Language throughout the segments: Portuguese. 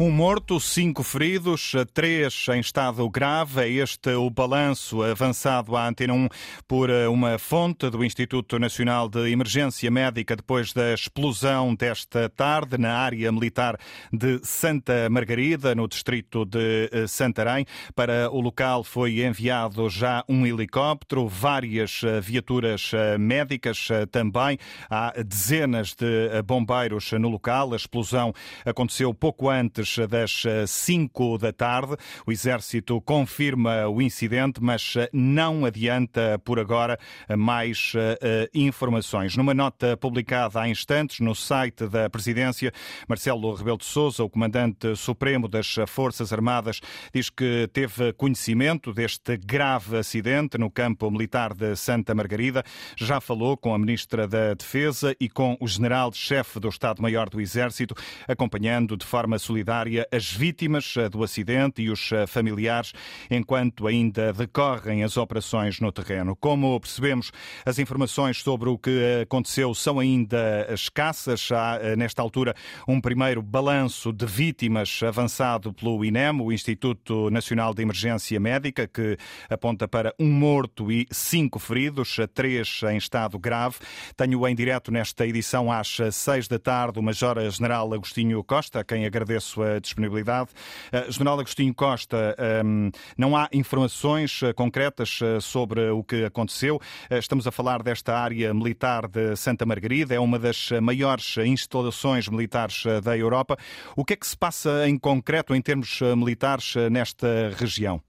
Um morto, cinco feridos, três em estado grave. É este o balanço avançado à Antena 1 por eh, uma fonte do Instituto Nacional de Emergência Médica depois da explosão desta tarde na área militar de Santa Margarida, no distrito de eh, Santarém. Para o local foi enviado já um helicóptero, várias eh, viaturas médicas também. Há dezenas de bombeiros no local. A explosão aconteceu pouco antes das 5 eh, da tarde. O Exército confirma o incidente, mas eh, não adianta por agora mais eh, informações. Numa nota publicada há instantes no site da Presidência, Marcelo Rebelo de Sousa, o Comandante Supremo das Forças Armadas, diz que teve conhecimento deste grave acidente no campo militar de Santa Margarida. Já falou com a Ministra da Defesa e com o General-Chefe do Estado-Maior do Exército, acompanhando de forma solidária as vítimas eh, do acidente e os eh, familiares, enquanto ainda decorrem as operações no terreno. Como percebemos, as informações sobre o que aconteceu são ainda escassas. Há, eh, nesta altura, um primeiro balanço de vítimas avançado pelo INEM, o Instituto Nacional de Emergência Médica, que aponta para um morto e cinco feridos, três em estado grave. Tenho em direto nesta edição às seis da tarde o Major-General Agostinho Costa, a quem agradeço a disponibilidade. Uh, General Agostinho Costa, ehm, não há informações uh, concretas sobre o que aconteceu. Estamos a falar desta área militar de Santa Margarida, é uma das maiores instalações militares da Europa. O que é que se passa em concreto, em termos militares, nesta região?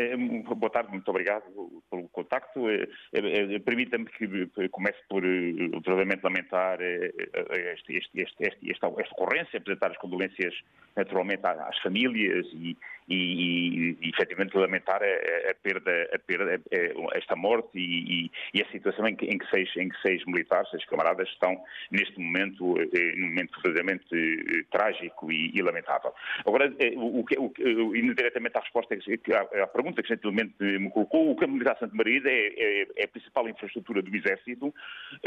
É, boa tarde, muito obrigado pelo contacto. É, é, Permita-me que comece por verdadeiramente lamentar este, este, este, esta, ocorrência, apresentar as condolências naturalmente às famílias e, e, e efetivamente lamentar a, a, perda, a perda a, esta morte e, e, a situação em que, em, que seis, em que seis militares, seis camaradas, estão neste momento, eh, num momento verdadeiramente eh, trágico e, lamentável. Agora, eh, o, o, o, indiretamente à resposta, à, à pergunta que gentilmente me colocou, o campo militar Santa Maria é, é, é, a principal infraestrutura do Exército,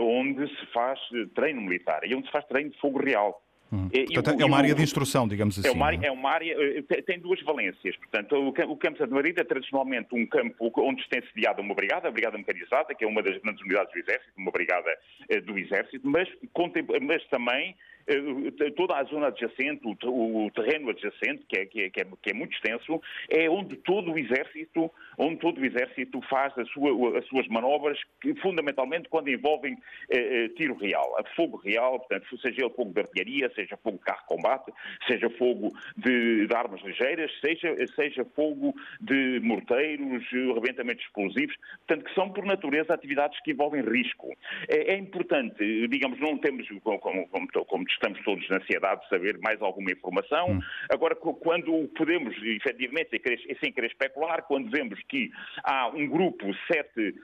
onde se faz treino militar e onde se faz treino de fogo real. Hum. Portanto, é uma área de instrução, digamos assim. É uma área, é? é uma área eh, tem duas valências. Portanto, o Campo Santa Marida é tradicionalmente um campo onde se tem sediado uma brigada, a Brigada Mecanizada, que é uma das grandes unidades do Exército, uma brigada eh, do Exército, mas, mas também eh, toda a zona adjacente, o, terreno adjacente, que é, que, é, que, é, que é, muito extenso, é onde todo o exército, onde todo o exército faz sua, as suas manobras, que, fundamentalmente quando envolvem eh, eh, tiro real, fogo real, portanto, seja ele fogo de artilharia, seja fogo de carro de combate, seja fogo de, de armas ligeiras, seja, seja fogo de morteiros, rebentamentos explosivos, portanto, que são por natureza atividades que envolvem risco. É, é importante, digamos, não temos, como, como, como estamos todos na ansiedade de saber mais alguma informação. Hum. Agora, quando podemos, efetivamente, sem querer especular, quando vemos que há um grupo, sete,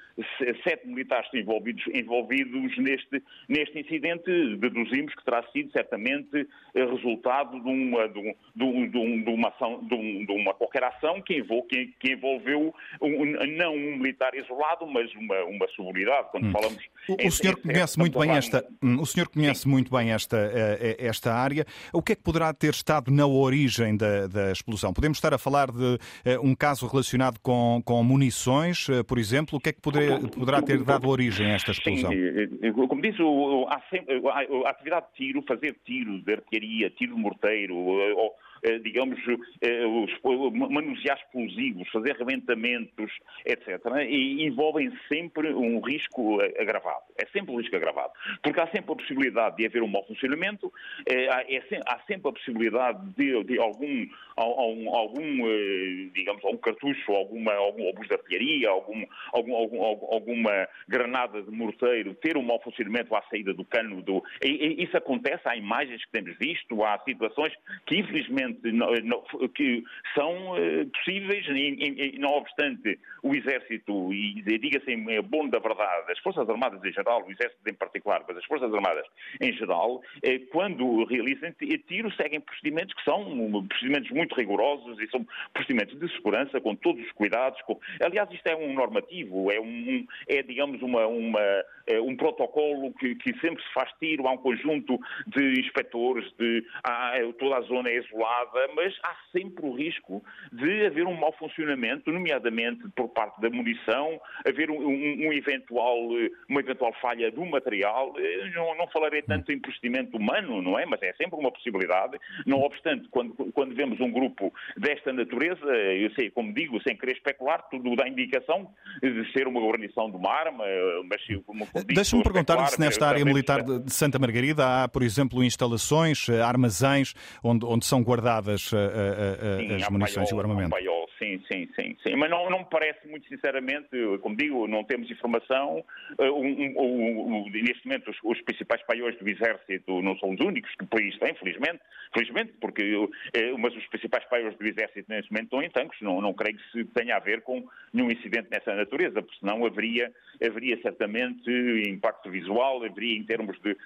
sete militares envolvidos, envolvidos neste, neste incidente, deduzimos que terá sido certamente resultado de uma, de, de, de, de uma, ação, de, uma qualquer ação que, envolve, que, que envolveu um, não um militar isolado, mas uma, uma subunidade. Quando hum. falamos o, o senhor conhece muito bem esta, o senhor conhece muito bem esta eh, eh, esta área. O que é que poderá ter estado na origem da, da explosão? Podemos estar a falar de eh, um caso relacionado com, com munições, por exemplo. O que é que poderá, poderá ter dado origem a esta explosão? Sim, como disse, há sempre, a atividade de tiro, fazer tiro de artilharia, tiro de morteiro, ou eh, digamos, eh, manusear explosivos, fazer arrebentamentos, etc., e envolvem sempre um risco eh, agravado. É sempre um risco agravado. Porque há sempre a possibilidade de haver um mau funcionamento, é, há sempre a possibilidade de, de algum, algum, digamos, algum cartucho, alguma, algum de artilharia, algum, algum, algum, alguma granada de morteiro ter um mau funcionamento à saída do cano. Do... Isso acontece, há imagens que temos visto, há situações que, infelizmente, que são eh, possíveis, e, não obstante o Exército, e diga-se em bom da verdade, as Forças Armadas em geral, o Exército em particular, mas as Forças Armadas em geral, eh, quando realizam tiro, seguem procedimentos que são procedimentos muito rigorosos e são procedimentos de segurança, com todos os cuidados. Com... Aliás, isto é um normativo, é, um, é digamos, uma, uma, é um protocolo que, que, sempre se faz tiro, há um conjunto de inspectores, de, há, toda a zona é isolada, mas há sempre o risco de haver um mau funcionamento, nomeadamente por parte da munição, haver um, um, um eventual, uma eventual falha do material. Não, não, falarei tanto em procedimento humano, não é? Mas é sempre uma possibilidade. Não obstante, quando, quando vemos um grupo desta natureza, eu sei, como digo, sem querer especular, tudo dá indicação de ser uma guarnição de uma arma, mas como, como Deixa-me perguntar se nesta área militar de Santa Margarida há, por exemplo, instalações, armazéns onde, onde são guardadas Sim, as munições e o armamento. Sim, sim, sim, sim. Mas não, não me parece, muito sinceramente, como digo, não temos informação. Uh, um, um, um, neste momento, os, os, principais paiões do Exército não são os únicos que o país tem, felizmente. Felizmente, porque, uh, mas os principais paiões do Exército neste momento estão em tanques. Não, não creio que se tenha a ver com nenhum incidente nessa natureza, porque senão haveria, haveria certamente impacto visual, haveria em termos de.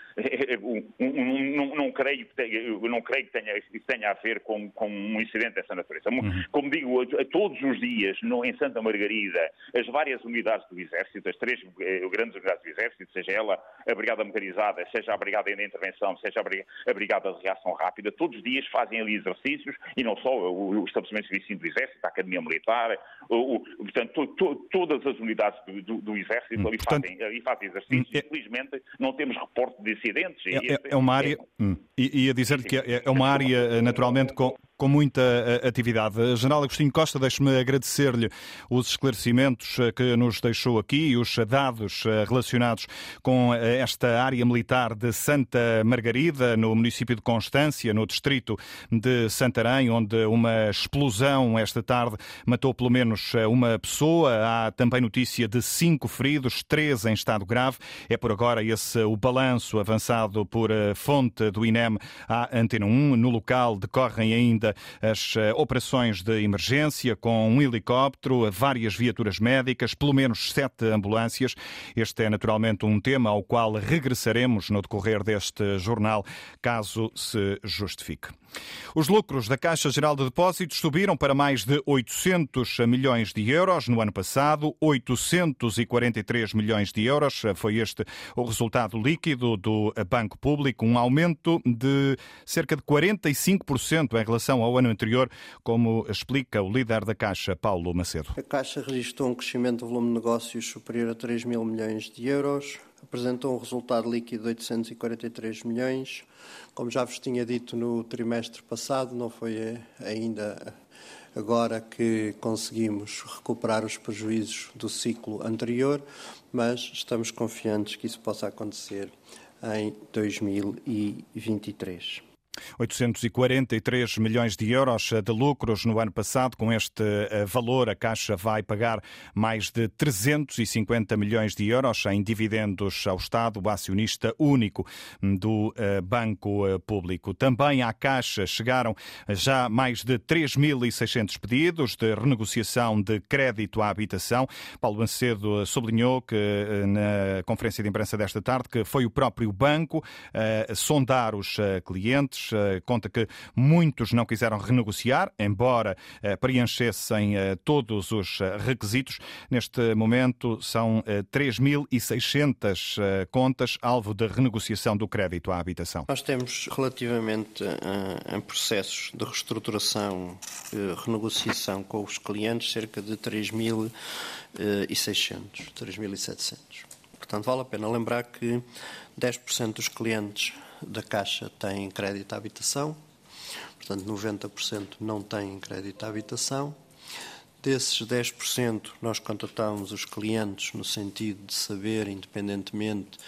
não, não, creio que tenha, não creio que tenha, que tenha a ver com, com um incidente dessa natureza. Uhum. Como digo, todos os dias no, em Santa Margarida as várias unidades do Exército, as três eh, grandes unidades do Exército, seja ela a Brigada Mecanizada, seja a Brigada de Intervenção, seja a Brigada de Reação Rápida, todos os dias fazem ali exercícios e não só o, o estabelecimento de serviço do Exército, a Academia Militar, o, o, portanto, to, to, todas as unidades do, do, do Exército hum, ali, portanto, fazem, ali fazem exercícios. Hum, é, Infelizmente não temos reporte de incidentes. É, é, é uma área, é, hum, ia dizer que é, é uma área eh, naturalmente com com muita eh, atividade. General Agostinho Costa, deixe-me agradecer-lhe os esclarecimentos eh, que nos deixou aqui e os dados eh, relacionados com esta área militar de Santa Margarida, no município de Constância, no distrito de Santarém, onde uma explosão esta tarde matou pelo menos uma pessoa. Há também notícia de cinco feridos, três em estado grave. É por agora esse o balanço avançado por fonte do INEM à Antena 1. No local decorrem ainda as eh, operações de emergência com um helicóptero, várias viaturas médicas, pelo menos sete ambulâncias. Este é naturalmente um tema ao qual regressaremos no decorrer deste jornal, caso se justifique. Os lucros da Caixa Geral de Depósitos subiram para mais de 800 milhões de euros no ano passado, 843 milhões de euros. Foi este o resultado líquido do Banco Público, um aumento de cerca de 45% em relação ao ano anterior, como explica o líder da Caixa, Paulo Macedo. A Caixa registrou um crescimento do volume de negócios superior a 3 mil milhões de euros, apresentou um resultado líquido de 843 milhões. Como já vos tinha dito no trimestre passado, não foi eh, ainda agora que conseguimos recuperar os prejuízos do ciclo anterior, mas estamos confiantes que isso possa acontecer em 2023. 843 milhões de euros de lucros no ano passado. Com este eh, valor, a Caixa vai pagar mais de 350 milhões de euros em dividendos ao Estado, o acionista único do eh, Banco eh, Público. Também à Caixa chegaram já mais de 3.600 pedidos de renegociação de crédito à habitação. Paulo Bancedo sublinhou que na conferência de imprensa desta tarde que foi o próprio banco a sondar os clientes conta que muitos não quiseram renegociar, embora eh, preenchessem eh, todos os requisitos. Neste momento são 3.600 contas alvo de renegociação do crédito à habitação. Nós temos relativamente a, processos de reestruturação, renegociação com os clientes, cerca de 3.600, 3.700. Portanto, vale a pena lembrar que 10% dos clientes da Caixa têm crédito à habitação, portanto 90% não têm crédito à habitação. Desses 10%, nós contratamos os clientes no sentido de saber, independentemente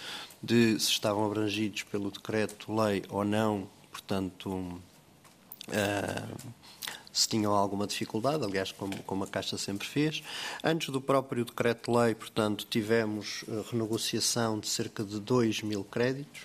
de se estavam abrangidos pelo decreto-lei ou não, portanto, uh, se tinham alguma dificuldade, aliás, como, como a Caixa sempre fez. Antes do próprio decreto-lei, portanto, tivemos uh, renegociação de cerca de 2 mil créditos,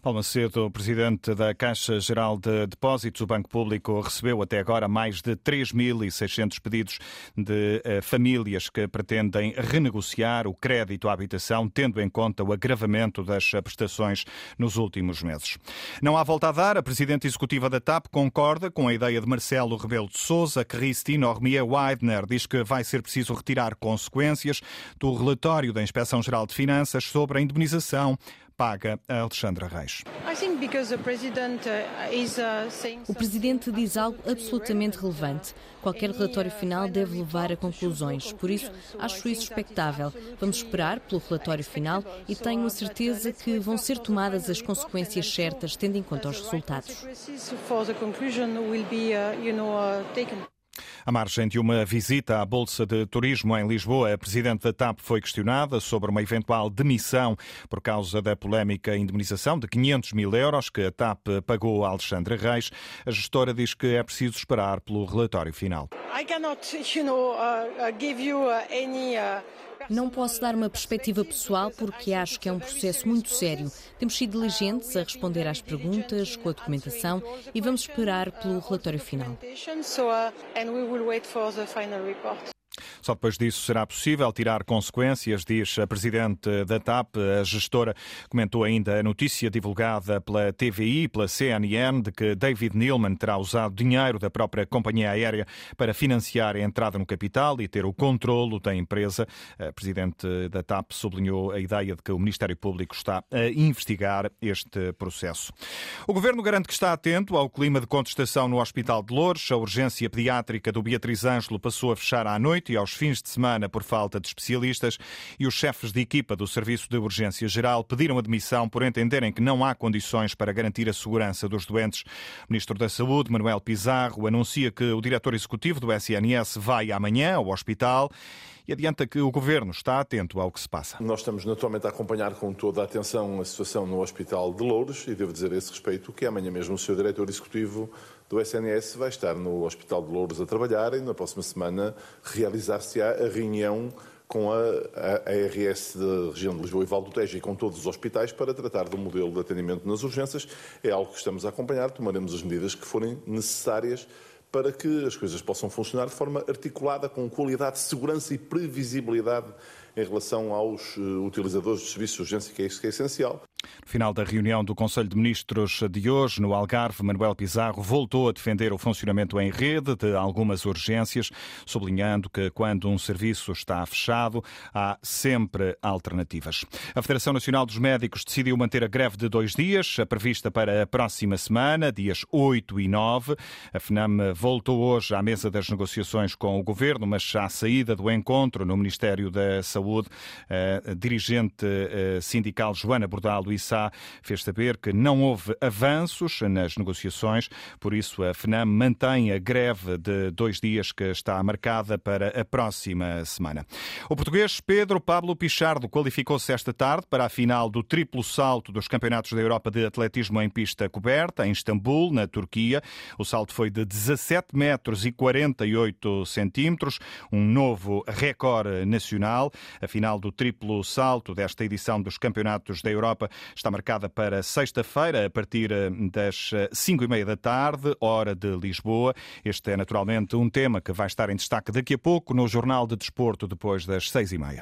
Paulo Macedo, presidente da Caixa Geral de Depósitos, o Banco Público recebeu até agora mais de 3.600 pedidos de eh, famílias que pretendem renegociar o crédito à habitação, tendo em conta o agravamento das prestações nos últimos meses. Não há volta a dar, a presidente executiva da TAP concorda com a ideia de Marcelo Rebelo de Sousa, que Cristina Ormier Weidner diz que vai ser preciso retirar consequências do relatório da Inspeção Geral de Finanças sobre a indemnização paga a Alexandra Reis. O Presidente diz algo absolutamente relevante. Qualquer relatório final deve levar a conclusões. Por isso, acho isso expectável. Vamos esperar pelo relatório final e tenho a certeza que vão ser tomadas as consequências certas, tendo em conta os resultados. À margem de uma visita à Bolsa de Turismo em Lisboa, a Presidente da TAP foi questionada sobre uma eventual demissão por causa da polémica indemnização de 500 mil euros que a TAP pagou a Alexandre Reis. A gestora diz que é preciso esperar pelo relatório final. I cannot, you know, uh, uh give you uh, any uh... Não posso dar uma perspectiva pessoal porque acho que é um processo muito sério. Temos sido diligentes a responder às perguntas, com a documentação e vamos esperar pelo relatório final. Só depois disso será possível tirar consequências, diz a presidente da TAP. A gestora comentou ainda a notícia divulgada pela TVI, pela CNN, de que David Neilman terá usado dinheiro da própria companhia aérea para financiar a entrada no capital e ter o controlo da empresa. A presidente da TAP sublinhou a ideia de que o Ministério Público está a investigar este processo. O governo garante que está atento ao clima de contestação no Hospital de Louros. A urgência pediátrica do Beatriz Ângelo passou a fechar à noite e aos fins de semana por falta de especialistas e os chefes de equipa do Serviço de Urgência Geral pediram admissão por entenderem que não há condições para garantir a segurança dos doentes. O Ministro da Saúde, Manuel Pizarro, anuncia que o diretor executivo do SNS vai amanhã ao hospital e adianta que o Governo está atento ao que se passa. Nós estamos naturalmente a acompanhar com toda a atenção a situação no Hospital de Louros e devo dizer a esse respeito que amanhã mesmo o Sr. Diretor Executivo do SNS vai estar no Hospital de Louros a trabalhar e na próxima semana realizar-se-á a reunião com a, a, a ARS da região de Lisboa e Val do Tejo e com todos os hospitais para tratar do modelo de atendimento nas urgências. É algo que estamos a acompanhar, tomaremos as medidas que forem necessárias para que as coisas possam funcionar de forma articulada, com qualidade, segurança e previsibilidade em relação aos uh, utilizadores de serviços de urgência, que é isso que é essencial. No final da reunião do Conselho de Ministros de hoje, no Algarve, Manuel Pizarro voltou a defender o funcionamento em rede de algumas urgências, sublinhando que quando um serviço está fechado, há sempre alternativas. A Federação Nacional dos Médicos decidiu manter a greve de dois dias, prevista para a próxima semana, dias 8 e 9. A FNAM voltou hoje à mesa das negociações com o Governo, mas à saída do encontro no Ministério da Saúde, a dirigente eh, sindical Joana Bordalo Issa fez saber que não houve avanços nas negociações, por isso a FNAM mantém a greve de dois dias que está marcada para a próxima semana. O português Pedro Pablo Pichardo qualificou-se esta tarde para a final do triplo salto dos Campeonatos da Europa de Atletismo em pista coberta, em Istambul, na Turquia. O salto foi de 17 metros e 48 centímetros, um novo recorde nacional. A final do triplo salto desta edição dos Campeonatos da Europa está marcada para sexta-feira, a partir eh, das eh, cinco e meia da tarde, hora de Lisboa. Este é naturalmente um tema que vai estar em destaque daqui a pouco no Jornal de Desporto, depois das seis e meia.